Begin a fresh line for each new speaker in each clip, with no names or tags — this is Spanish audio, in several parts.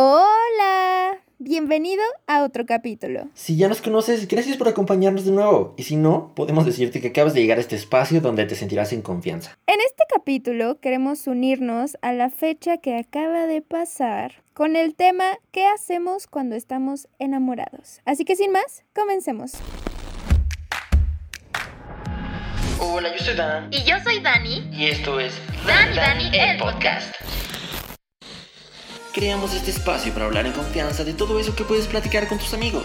Hola, bienvenido a otro capítulo.
Si ya nos conoces, gracias por acompañarnos de nuevo. Y si no, podemos decirte que acabas de llegar a este espacio donde te sentirás en confianza.
En este capítulo queremos unirnos a la fecha que acaba de pasar con el tema ¿qué hacemos cuando estamos enamorados? Así que sin más, comencemos.
Hola, yo soy Dan.
Y yo soy Dani.
Y esto es
Dan y Dani, el podcast.
Creamos este espacio para hablar en confianza de todo eso que puedes platicar con tus amigos.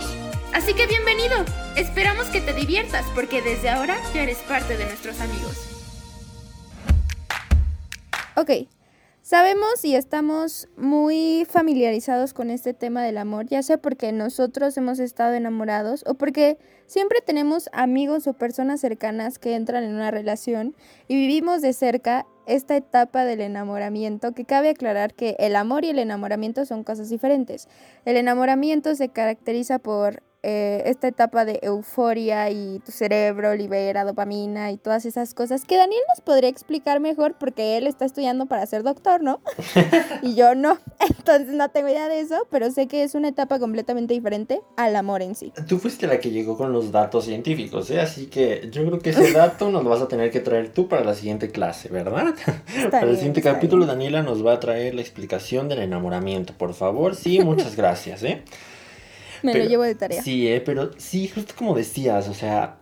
Así que bienvenido. Esperamos que te diviertas porque desde ahora ya eres parte de nuestros amigos.
Ok, sabemos y estamos muy familiarizados con este tema del amor, ya sea porque nosotros hemos estado enamorados o porque siempre tenemos amigos o personas cercanas que entran en una relación y vivimos de cerca esta etapa del enamoramiento, que cabe aclarar que el amor y el enamoramiento son cosas diferentes. El enamoramiento se caracteriza por eh, esta etapa de euforia y tu cerebro libera dopamina y todas esas cosas que Daniel nos podría explicar mejor porque él está estudiando para ser doctor, ¿no? y yo no, entonces no tengo idea de eso, pero sé que es una etapa completamente diferente al amor en sí.
Tú fuiste la que llegó con los datos científicos, ¿eh? Así que yo creo que ese dato nos lo vas a tener que traer tú para la siguiente clase, ¿verdad? para el siguiente capítulo, Daniela nos va a traer la explicación del enamoramiento, por favor. Sí, muchas gracias, ¿eh?
Me lo llevo de tarea.
Sí, eh, pero sí, justo como decías, o sea,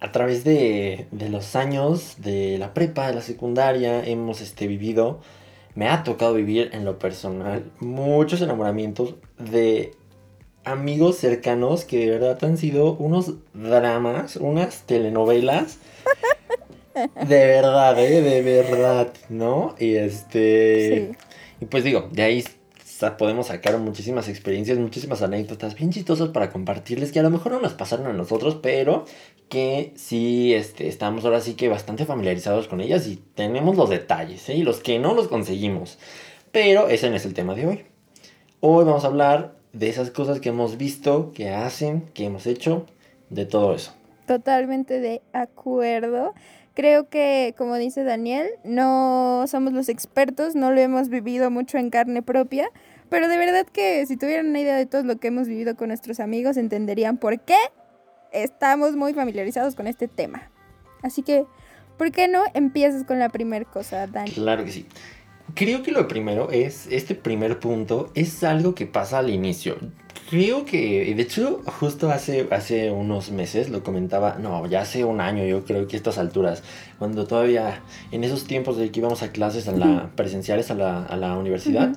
a través de, de, los años de la prepa, de la secundaria, hemos este, vivido, me ha tocado vivir en lo personal muchos enamoramientos de amigos cercanos que de verdad han sido unos dramas, unas telenovelas. De verdad, ¿eh? De verdad, ¿no? Y este... Sí. Y pues digo, de ahí podemos sacar muchísimas experiencias, muchísimas anécdotas bien chistosas para compartirles que a lo mejor no nos pasaron a nosotros, pero que sí este, estamos ahora sí que bastante familiarizados con ellas y tenemos los detalles, ¿eh? y los que no los conseguimos. Pero ese no es el tema de hoy. Hoy vamos a hablar de esas cosas que hemos visto, que hacen, que hemos hecho, de todo eso.
Totalmente de acuerdo. Creo que, como dice Daniel, no somos los expertos, no lo hemos vivido mucho en carne propia, pero de verdad que si tuvieran una idea de todo lo que hemos vivido con nuestros amigos, entenderían por qué estamos muy familiarizados con este tema. Así que, ¿por qué no empiezas con la primera cosa, Dani?
Claro que sí. Creo que lo primero es, este primer punto es algo que pasa al inicio. Creo que, de hecho, justo hace, hace unos meses lo comentaba, no, ya hace un año yo creo que a estas alturas, cuando todavía en esos tiempos de que íbamos a clases a la, presenciales a la, a la universidad,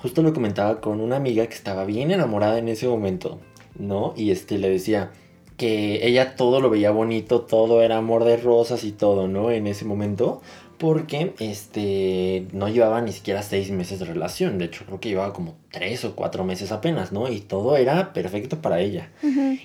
justo lo comentaba con una amiga que estaba bien enamorada en ese momento, ¿no? Y este le decía que ella todo lo veía bonito, todo era amor de rosas y todo, ¿no? En ese momento, porque este no llevaba ni siquiera seis meses de relación. De hecho, creo que llevaba como tres o cuatro meses apenas, ¿no? Y todo era perfecto para ella.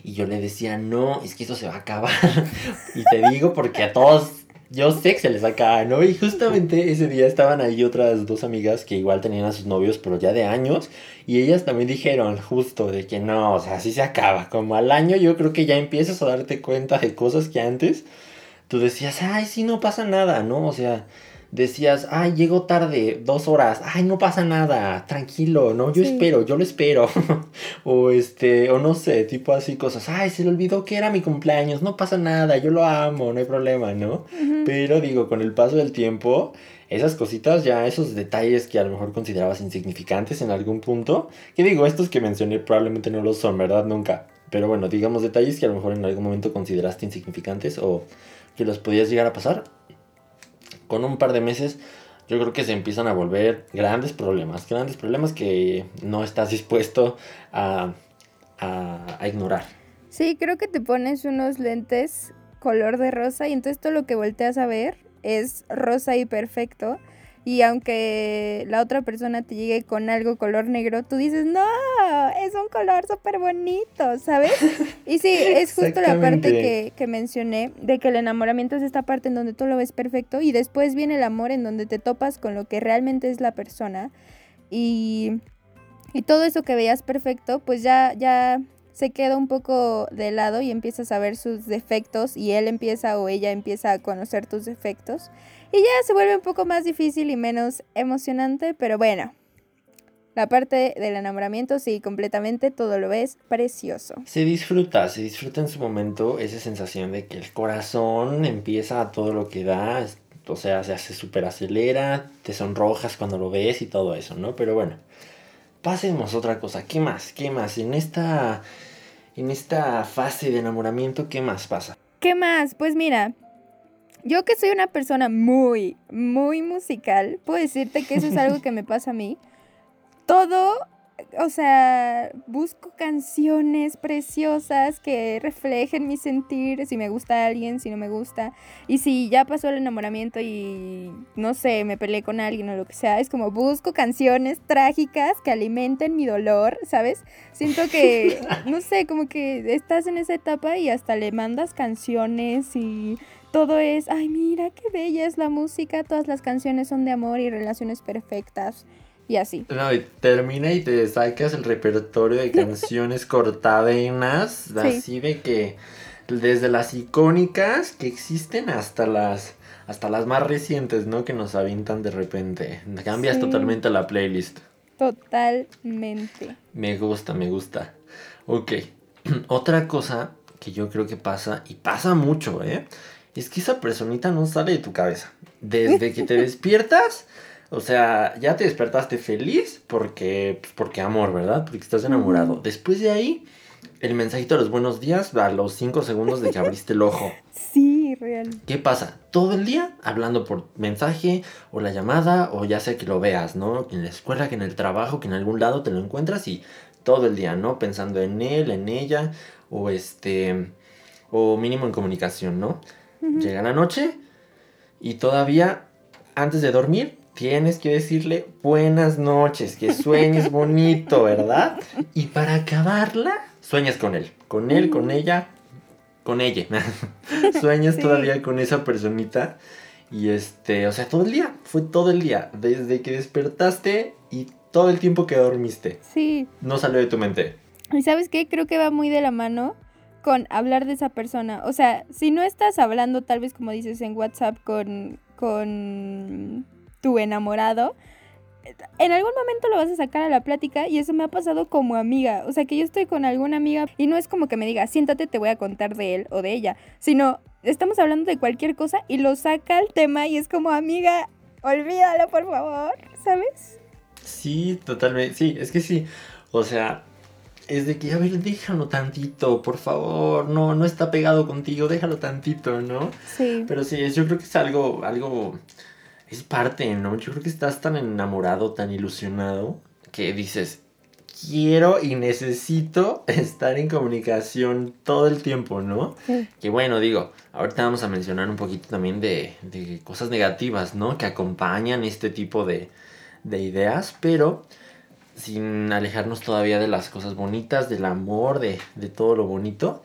Y yo le decía, no, es que eso se va a acabar. y te digo porque a todos, yo sé que se les acaba, ¿no? Y justamente ese día estaban ahí otras dos amigas que igual tenían a sus novios, pero ya de años. Y ellas también dijeron justo de que no, o sea, así se acaba. Como al año yo creo que ya empiezas a darte cuenta de cosas que antes tú decías, ay, sí, no pasa nada, ¿no? O sea, decías, ay, llego tarde, dos horas, ay, no pasa nada, tranquilo, ¿no? Yo espero, yo lo espero. o este, o no sé, tipo así cosas, ay, se le olvidó que era mi cumpleaños, no pasa nada, yo lo amo, no hay problema, ¿no? Pero digo, con el paso del tiempo, esas cositas, ya esos detalles que a lo mejor considerabas insignificantes en algún punto, que digo, estos que mencioné probablemente no lo son, ¿verdad? Nunca. Pero bueno, digamos detalles que a lo mejor en algún momento consideraste insignificantes o que los podías llegar a pasar, con un par de meses yo creo que se empiezan a volver grandes problemas, grandes problemas que no estás dispuesto a, a, ignorar.
Sí, creo que te pones unos lentes color de rosa y entonces todo lo que volteas a ver es rosa y perfecto y aunque la otra persona te llegue con algo color negro, tú dices, no, es un color súper bonito, ¿sabes? Y sí, es justo la parte que, que, mencioné, de que el enamoramiento es esta parte en donde tú lo ves perfecto y después viene el amor en donde te topas con lo que realmente es la persona y, y todo eso que veías perfecto, pues ya, ya se queda un poco de lado y empiezas a ver sus defectos y él empieza o ella empieza a conocer tus defectos. Y ya se vuelve un poco más difícil y menos emocionante, pero bueno, La parte del enamoramiento, sí, completamente, todo lo ves precioso.
Se disfruta, se disfruta en su momento esa sensación de que el corazón empieza a todo lo que da, o sea, se hace súper acelera, te sonrojas cuando lo ves y todo eso, ¿no? Pero bueno, pasemos otra cosa, ¿qué más? ¿Qué más? En esta, en esta fase de enamoramiento, ¿qué más pasa?
¿Qué más? Pues mira, yo que soy una persona muy, muy musical, puedo decirte que eso es algo que me pasa a mí. Todo o sea, busco canciones preciosas que reflejen mi sentir, si me gusta alguien, si no me gusta. Y si ya pasó el enamoramiento y, no sé, me peleé con alguien o lo que sea, es como busco canciones trágicas que alimenten mi dolor, ¿sabes? Siento que, no sé, como que estás en esa etapa y hasta le mandas canciones y todo es, ay, mira qué bella es la música, todas las canciones son de amor y relaciones perfectas y así.
No, y termina y te sacas el repertorio de canciones cortadenas, así de que desde las icónicas que existen hasta las hasta las más recientes, ¿no? Que nos avientan de repente. Cambias totalmente la playlist.
Totalmente.
Me gusta, me gusta. Ok. Otra cosa que yo creo que pasa, y pasa mucho, ¿eh? Es que esa personita no sale de tu cabeza. Desde que te despiertas o sea, ya te despertaste feliz porque, pues, porque amor, ¿verdad? Porque estás enamorado. Después de ahí, el mensajito de los buenos días va a los 5 segundos de que abriste el ojo.
Sí, real.
¿Qué pasa? Todo el día hablando por mensaje o la llamada o ya sea que lo veas, ¿no? Que en la escuela, que en el trabajo, que en algún lado te lo encuentras y todo el día, ¿no? Pensando en él, en ella o este o mínimo en comunicación, ¿no? Llega la noche y todavía antes de dormir tienes que decirle buenas noches, que sueñes bonito, ¿verdad? Y para acabarla, sueñas con él, con él, con ella, con ella. sueñas todavía con esa personita. Y este, o sea, todo el día, fue todo el día, desde que despertaste y todo el tiempo que dormiste.
Sí.
No salió de tu mente.
¿Y sabes qué? Creo que va muy de la mano con hablar de esa persona. O sea, si no estás hablando tal vez como dices en WhatsApp con, con tu enamorado, en algún momento lo vas a sacar a la plática y eso me ha pasado como amiga. O sea, que yo estoy con alguna amiga y no es como que me diga, siéntate, te voy a contar de él o de ella, sino estamos hablando de cualquier cosa y lo saca el tema y es como, amiga, olvídalo, por favor, ¿sabes?
Sí, totalmente. Sí, es que sí. O sea, es de que, a ver, déjalo tantito, por favor. No, no está pegado contigo, déjalo tantito, ¿no?
Sí.
Pero sí, yo creo que es algo, algo es parte, ¿no? Yo creo que estás tan enamorado, tan ilusionado, que dices, quiero y necesito estar en comunicación todo el tiempo, ¿no? Que bueno, digo, ahorita vamos a mencionar un poquito también de, de cosas negativas, ¿no? Que acompañan este tipo de, de ideas, pero sin alejarnos todavía de las cosas bonitas, del amor, de, de todo lo bonito,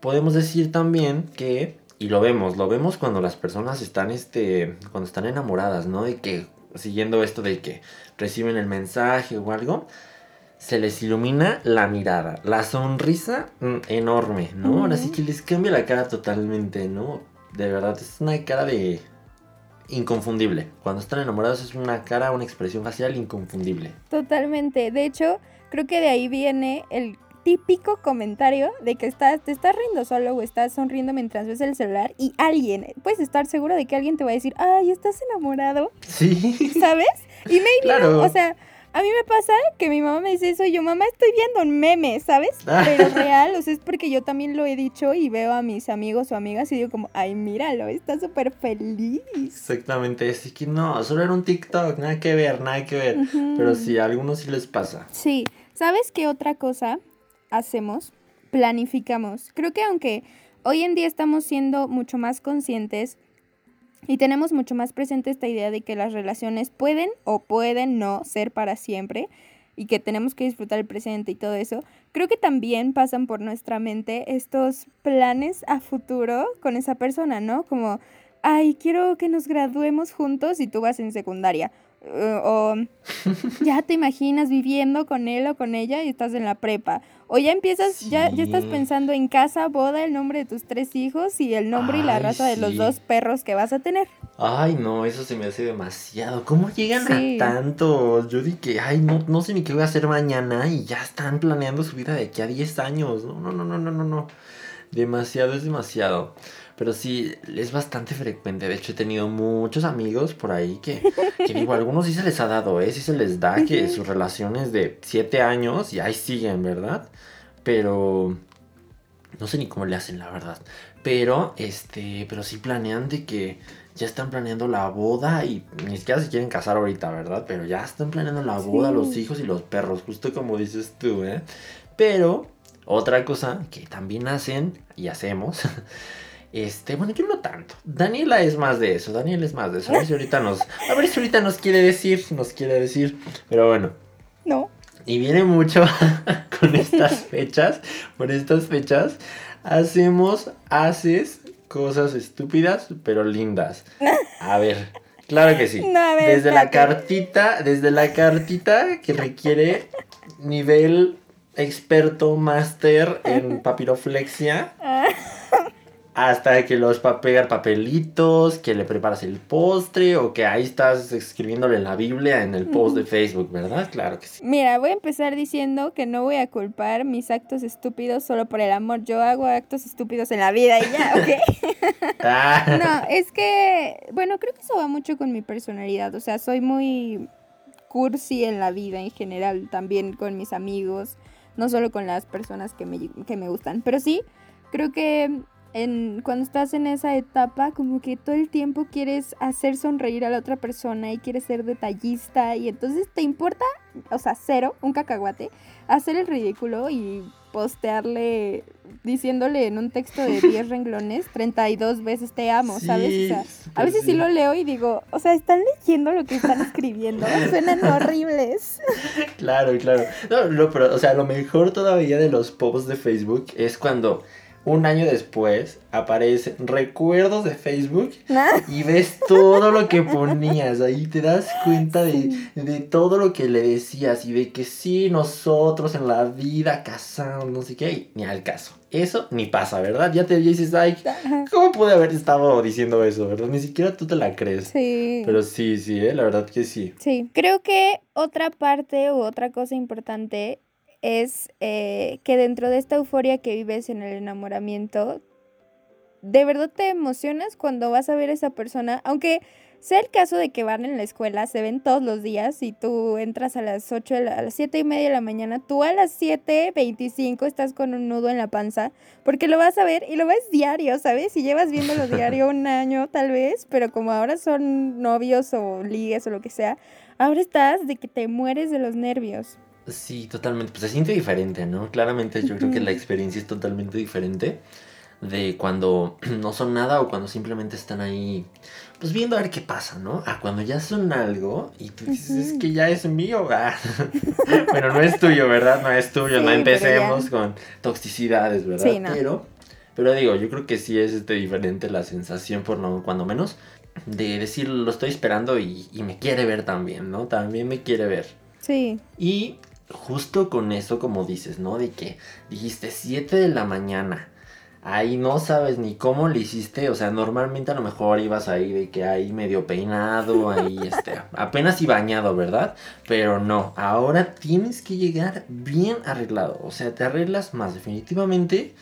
podemos decir también que y lo vemos, lo vemos cuando las personas están, este, cuando están enamoradas, ¿no? De que, siguiendo esto de que reciben el mensaje o algo, se les ilumina la mirada, la sonrisa mm, enorme, ¿no? Ahora sí que les cambia la cara totalmente, ¿no? De verdad, es una cara de inconfundible. Cuando están enamorados es una cara, una expresión facial inconfundible.
Totalmente. De hecho, creo que de ahí viene el típico comentario de que estás, te estás riendo solo o estás sonriendo mientras ves el celular y alguien, puedes estar seguro de que alguien te va a decir, ay, ¿estás enamorado?
Sí.
¿Sabes? Y maybe, o sea, a mí me pasa que mi mamá me dice eso y yo, mamá, estoy viendo un meme, ¿sabes? Pero real, o sea, es porque yo también lo he dicho y veo a mis amigos o amigas y digo como, ay, míralo, está súper feliz.
Exactamente, así que no, solo era un TikTok, nada que ver, nada que ver. Pero sí, a algunos sí les pasa.
Sí, ¿sabes qué otra cosa? Hacemos, planificamos. Creo que aunque hoy en día estamos siendo mucho más conscientes y tenemos mucho más presente esta idea de que las relaciones pueden o pueden no ser para siempre y que tenemos que disfrutar el presente y todo eso, creo que también pasan por nuestra mente estos planes a futuro con esa persona, ¿no? Como, ay, quiero que nos graduemos juntos y tú vas en secundaria o ya te imaginas viviendo con él o con ella y estás en la prepa. O ya empiezas, ya, ya estás pensando en casa, boda, el nombre de tus tres hijos y el nombre y la raza de los dos perros que vas a tener.
Ay, no, eso se me hace demasiado. ¿Cómo llegan
Sí.
a tanto? Yo dije, ay, no, no sé ni qué voy a hacer mañana y ya están planeando su vida de aquí a 10 años. No, no, no, no, no, no, no. Demasiado es demasiado. Pero sí, es bastante frecuente. De hecho, he tenido muchos amigos por ahí que, que digo, a algunos sí se les ha dado, ¿eh? Sí se les da que sus relaciones de 7 años y ahí siguen, ¿verdad? Pero no sé ni cómo le hacen, la verdad. Pero, este, pero sí planean de que ya están planeando la boda y ni siquiera se quieren casar ahorita, ¿verdad? Pero ya están planeando la boda,
Sí.
los hijos y los perros, justo como dices tú, ¿eh? Pero, otra cosa que también hacen y hacemos, este, bueno, yo no tanto. Daniela es más de eso, Daniela es más de eso. A ver si ahorita nos, a ver si ahorita nos quiere decir, nos quiere decir. Pero bueno,
No.
y viene mucho con estas fechas. Por estas fechas hacemos, haces cosas estúpidas pero lindas. A ver, claro que sí.
No, a ver,
desde la cartita, desde la cartita que requiere nivel experto máster en papiroflexia. Hasta que los pa pegar papelitos, que le preparas el postre o que ahí estás escribiéndole la Biblia en el post de Facebook, ¿verdad? Claro que sí.
Mira, voy a empezar diciendo que no voy a culpar mis actos estúpidos solo por el amor. Yo hago actos estúpidos en la vida y ya, ¿ok?
Ah,
No, es que, bueno, creo que eso va mucho con mi personalidad. O sea, soy muy cursi en la vida en general, también con mis amigos, no solo con las personas que me, que me gustan. Pero sí, creo que en, cuando estás en esa etapa, como que todo el tiempo quieres hacer sonreír a la otra persona y quieres ser detallista y entonces te importa, o sea, cero, un cacahuate, hacer el ridículo y postearle diciéndole en un texto de 10 renglones 32 veces te amo, ¿sabes? O sea, a veces sí
sí.
lo leo y digo, o sea, están leyendo lo que están escribiendo, suenan horribles.
Claro, claro. No, no, pero, o sea, lo mejor todavía de los posts de Facebook es cuando un año después aparecen recuerdos de Facebook y ves todo lo que ponías. Ahí te das cuenta de, de todo lo que le decías y de que sí, nosotros en la vida casamos, no sé qué, y ni al caso. Eso ni pasa, ¿verdad? Ya te dices, ay, ¿cómo pude haber estado diciendo eso, verdad? Ni siquiera tú te la crees.
Sí.
Pero sí, sí, ¿eh? la verdad que sí.
Sí, creo que otra parte u otra cosa importante es eh, que dentro de esta euforia que vives en el enamoramiento, de verdad te emocionas cuando vas a ver a esa persona, aunque sea el caso de que van en la escuela, se ven todos los días y tú entras a las 8, de la- a las 7 y media de la mañana, tú a las 7.25 estás con un nudo en la panza, porque lo vas a ver y lo ves diario, ¿sabes? Y llevas viéndolo diario un año tal vez, pero como ahora son novios o ligues o lo que sea, ahora estás de que te mueres de los nervios.
Sí, totalmente. Pues se siente diferente, ¿no? Claramente yo creo que la experiencia es totalmente diferente de cuando no son nada o cuando simplemente están ahí, pues viendo a ver qué pasa, ¿no? A cuando ya son algo y tú dices, es que ya es mío. Ah. bueno, no es tuyo, ¿verdad? No es tuyo,
Sí,
no empecemos
ya.
con toxicidades, ¿verdad?
Sí, no.
Pero, pero digo, yo creo que sí es este, diferente la sensación, por lo cuando menos, de decir, lo estoy esperando y, y me quiere ver también, ¿no? También me quiere ver.
Sí,
Y justo con eso, como dices, ¿no? De que dijiste 7 de la mañana. Ahí no sabes ni cómo le hiciste. O sea, normalmente a lo mejor ibas ahí de que ahí medio peinado, ahí este, apenas y bañado, ¿verdad? Pero no, ahora tienes que llegar bien arreglado. O sea, te arreglas más definitivamente.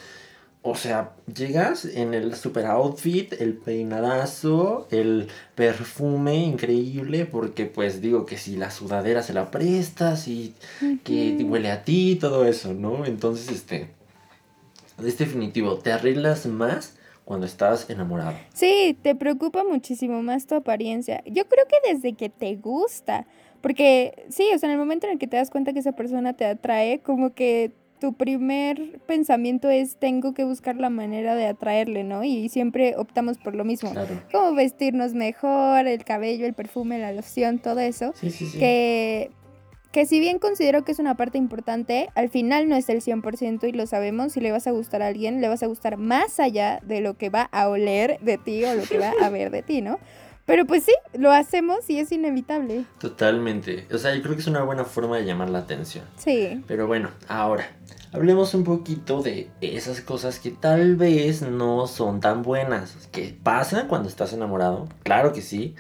O sea, llegas en el super outfit, el peinadazo, el perfume increíble, porque pues digo que si la sudadera se la prestas y que huele a ti, todo eso, ¿no? Entonces, este, es definitivo, te arreglas más cuando estás enamorado.
Sí, te preocupa muchísimo más tu apariencia. Yo creo que desde que te gusta, porque sí, o sea, en el momento en el que te das cuenta que esa persona te atrae, como que tu primer pensamiento es tengo que buscar la manera de atraerle, ¿no? Y siempre optamos por lo mismo.
Claro.
Como vestirnos mejor, el cabello, el perfume, la loción, todo eso.
Sí, sí, sí.
que, que si bien considero que es una parte importante, al final no es el 100% y lo sabemos, si le vas a gustar a alguien, le vas a gustar más allá de lo que va a oler de ti o lo que va a ver de ti, ¿no? Pero pues sí, lo hacemos y es inevitable.
Totalmente. O sea, yo creo que es una buena forma de llamar la atención.
Sí.
Pero bueno, ahora, hablemos un poquito de esas cosas que tal vez no son tan buenas. Que pasan cuando estás enamorado, claro que sí.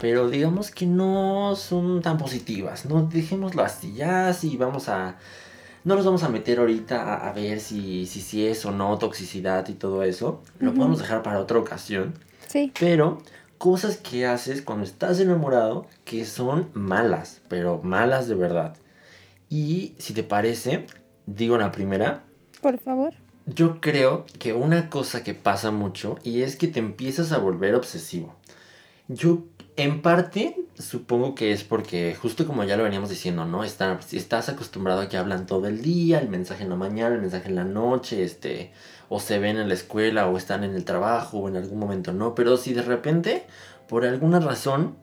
Pero digamos que no son tan positivas. No dejémoslo así. Ya sí vamos a. No nos vamos a meter ahorita a, a ver si, si, si es o no toxicidad y todo eso. Lo podemos dejar para otra ocasión.
Sí.
Pero cosas que haces cuando estás enamorado que son malas, pero malas de verdad. Y si te parece, digo la primera,
Por favor.
yo creo que una cosa que pasa mucho y es que te empiezas a volver obsesivo. Yo en parte supongo que es porque justo como ya lo veníamos diciendo, ¿no? Está- si estás acostumbrado a que hablan todo el día, el mensaje en la mañana, el mensaje en la noche, este, o se ven en la escuela o están en el trabajo o en algún momento, ¿no? Pero si de repente, por alguna razón,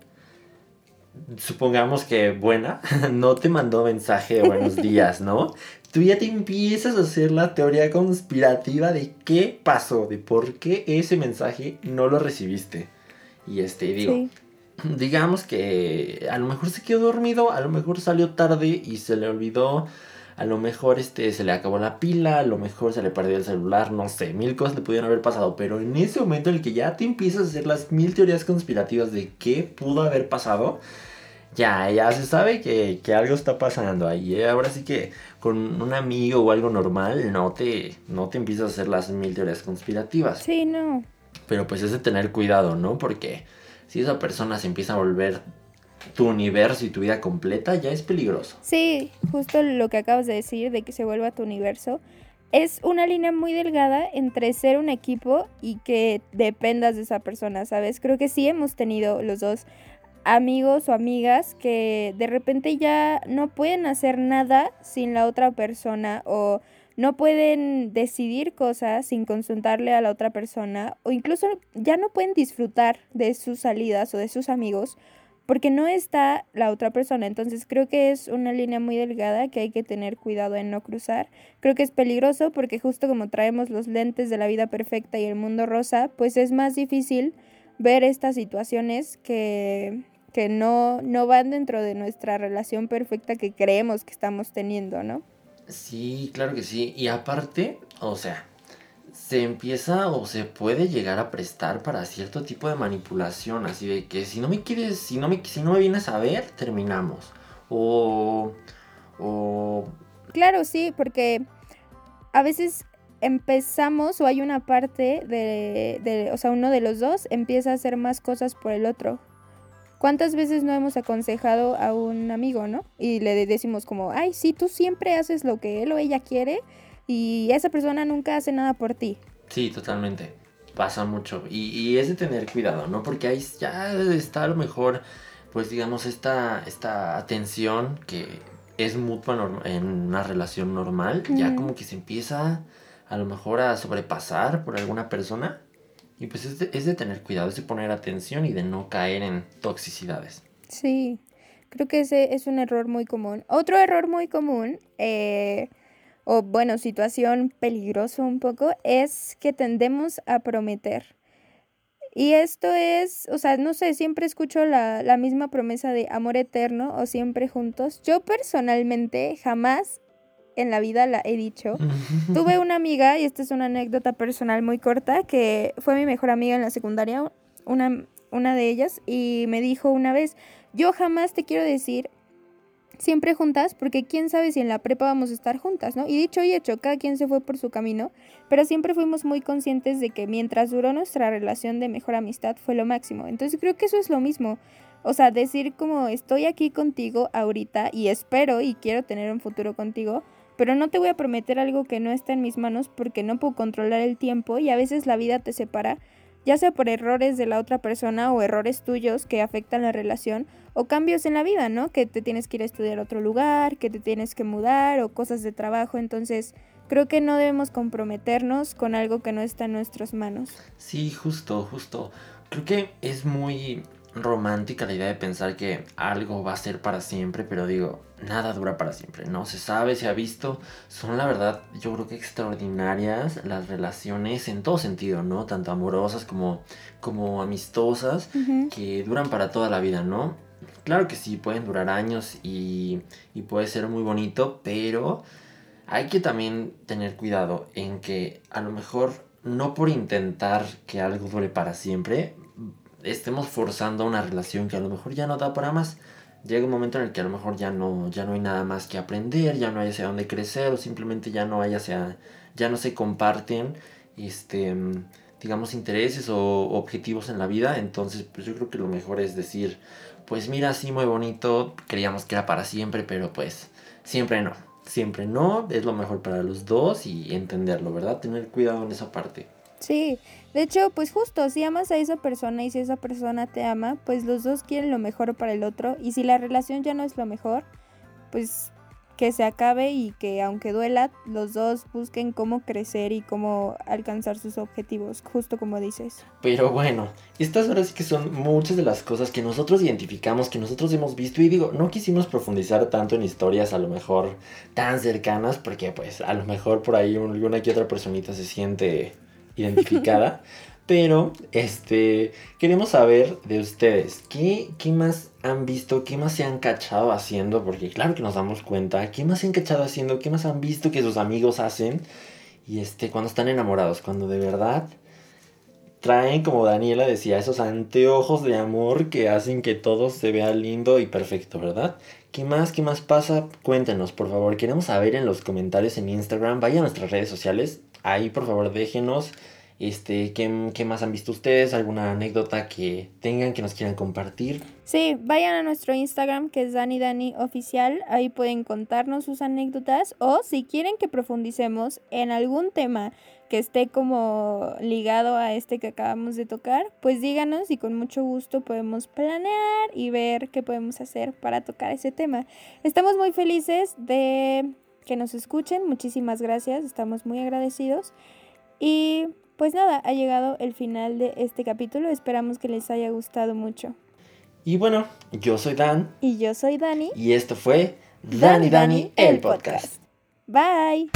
supongamos que buena, no te mandó mensaje de buenos días, ¿no? Tú ya te empiezas a hacer la teoría conspirativa de qué pasó, de por qué ese mensaje no lo recibiste. Y este, digo,
Sí.
digamos que a lo mejor se quedó dormido, a lo mejor salió tarde y se le olvidó, a lo mejor este se le acabó la pila, a lo mejor se le perdió el celular, no sé, mil cosas le pudieron haber pasado, pero en ese momento en el que ya te empiezas a hacer las mil teorías conspirativas de qué pudo haber pasado, ya, ya se sabe que, que algo está pasando ahí. ¿eh? Ahora sí que con un amigo o algo normal no te, no te empiezas a hacer las mil teorías conspirativas.
Sí, no.
Pero pues es de tener cuidado, ¿no? Porque si esa persona se empieza a volver tu universo y tu vida completa, ya es peligroso.
Sí, justo lo que acabas de decir, de que se vuelva tu universo. Es una línea muy delgada entre ser un equipo y que dependas de esa persona, ¿sabes? Creo que sí hemos tenido los dos amigos o amigas que de repente ya no pueden hacer nada sin la otra persona o no pueden decidir cosas sin consultarle a la otra persona o incluso ya no pueden disfrutar de sus salidas o de sus amigos porque no está la otra persona. Entonces creo que es una línea muy delgada que hay que tener cuidado en no cruzar. Creo que es peligroso porque justo como traemos los lentes de la vida perfecta y el mundo rosa, pues es más difícil ver estas situaciones que, que no, no van dentro de nuestra relación perfecta que creemos que estamos teniendo, ¿no?
Sí, claro que sí. Y aparte, o sea, se empieza o se puede llegar a prestar para cierto tipo de manipulación, así de que si no me quieres, si no me, si no me vienes a ver, terminamos. O, o
Claro, sí, porque a veces empezamos o hay una parte de, de, o sea, uno de los dos empieza a hacer más cosas por el otro. ¿Cuántas veces no hemos aconsejado a un amigo, no? Y le decimos como, ay, sí, tú siempre haces lo que él o ella quiere y esa persona nunca hace nada por ti.
Sí, totalmente. Pasa mucho. Y, y es de tener cuidado, ¿no? Porque ahí ya está a lo mejor, pues digamos, esta, esta atención que es mutua en una relación normal, ya como que se empieza a lo mejor a sobrepasar por alguna persona. Y pues es de, es de tener cuidado, es de poner atención y de no caer en toxicidades.
Sí, creo que ese es un error muy común. Otro error muy común, eh, o bueno, situación peligrosa un poco, es que tendemos a prometer. Y esto es, o sea, no sé, siempre escucho la, la misma promesa de amor eterno o siempre juntos. Yo personalmente jamás en la vida la he dicho. Tuve una amiga, y esta es una anécdota personal muy corta, que fue mi mejor amiga en la secundaria, una, una de ellas, y me dijo una vez, yo jamás te quiero decir siempre juntas, porque quién sabe si en la prepa vamos a estar juntas, ¿no? Y dicho y hecho, cada quien se fue por su camino, pero siempre fuimos muy conscientes de que mientras duró nuestra relación de mejor amistad fue lo máximo. Entonces creo que eso es lo mismo. O sea, decir como estoy aquí contigo ahorita y espero y quiero tener un futuro contigo, pero no te voy a prometer algo que no está en mis manos porque no puedo controlar el tiempo y a veces la vida te separa, ya sea por errores de la otra persona o errores tuyos que afectan la relación o cambios en la vida, ¿no? Que te tienes que ir a estudiar a otro lugar, que te tienes que mudar o cosas de trabajo, entonces creo que no debemos comprometernos con algo que no está en nuestras manos.
Sí, justo, justo. Creo que es muy... romántica la idea de pensar que algo va a ser para siempre, pero digo, nada dura para siempre, ¿no? Se sabe, se ha visto, son la verdad, yo creo que extraordinarias las relaciones en todo sentido, ¿no? Tanto amorosas como, como amistosas, que duran para toda la vida, ¿no? Claro que sí, pueden durar años y, y puede ser muy bonito, pero hay que también tener cuidado en que a lo mejor no por intentar que algo dure para siempre, estemos forzando una relación que a lo mejor ya no da para más. Llega un momento en el que a lo mejor ya no, ya no hay nada más que aprender, ya no hay hacia dónde crecer o simplemente ya no hay hacia, ya no se comparten, este, digamos, intereses o objetivos en la vida. Entonces, pues yo creo que lo mejor es decir, pues mira, sí, muy bonito, creíamos que era para siempre, pero pues siempre no. Siempre no, es lo mejor para los dos y entenderlo, ¿verdad? Tener cuidado en esa parte.
Sí, de hecho, pues justo, si amas a esa persona y si esa persona te ama, pues los dos quieren lo mejor para el otro y si la relación ya no es lo mejor, pues que se acabe y que aunque duela, los dos busquen cómo crecer y cómo alcanzar sus objetivos, justo como dices.
Pero bueno, estas horas sí que son muchas de las cosas que nosotros identificamos, que nosotros hemos visto y digo, no quisimos profundizar tanto en historias a lo mejor tan cercanas porque pues a lo mejor por ahí alguna que otra personita se siente identificada. Pero, este, queremos saber de ustedes, ¿qué, ¿qué más han visto? ¿Qué más se han cachado haciendo? Porque claro que nos damos cuenta, ¿qué más se han cachado haciendo? ¿Qué más han visto que sus amigos hacen? Y este, cuando están enamorados, cuando de verdad traen, como Daniela decía, esos anteojos de amor que hacen que todo se vea lindo y perfecto, ¿verdad? ¿Qué más? ¿Qué más pasa? Cuéntenos, por favor. Queremos saber en los comentarios en Instagram. Vaya a nuestras redes sociales. Ahí, por favor, déjenos este, ¿qué, ¿qué, más han visto ustedes? ¿Alguna anécdota que tengan que nos quieran compartir?
Sí, vayan a nuestro Instagram que es Dani Dani Oficial. Ahí pueden contarnos sus anécdotas o si quieren que profundicemos en algún tema que esté como ligado a este que acabamos de tocar, pues díganos y con mucho gusto podemos planear y ver qué podemos hacer para tocar ese tema. Estamos muy felices de que nos escuchen. Muchísimas gracias. Estamos muy agradecidos. Y pues nada, ha llegado el final de este capítulo. Esperamos que les haya gustado mucho.
Y bueno, yo soy Dan.
Y yo soy Dani.
Y esto fue Dani Dani, el podcast.
Bye.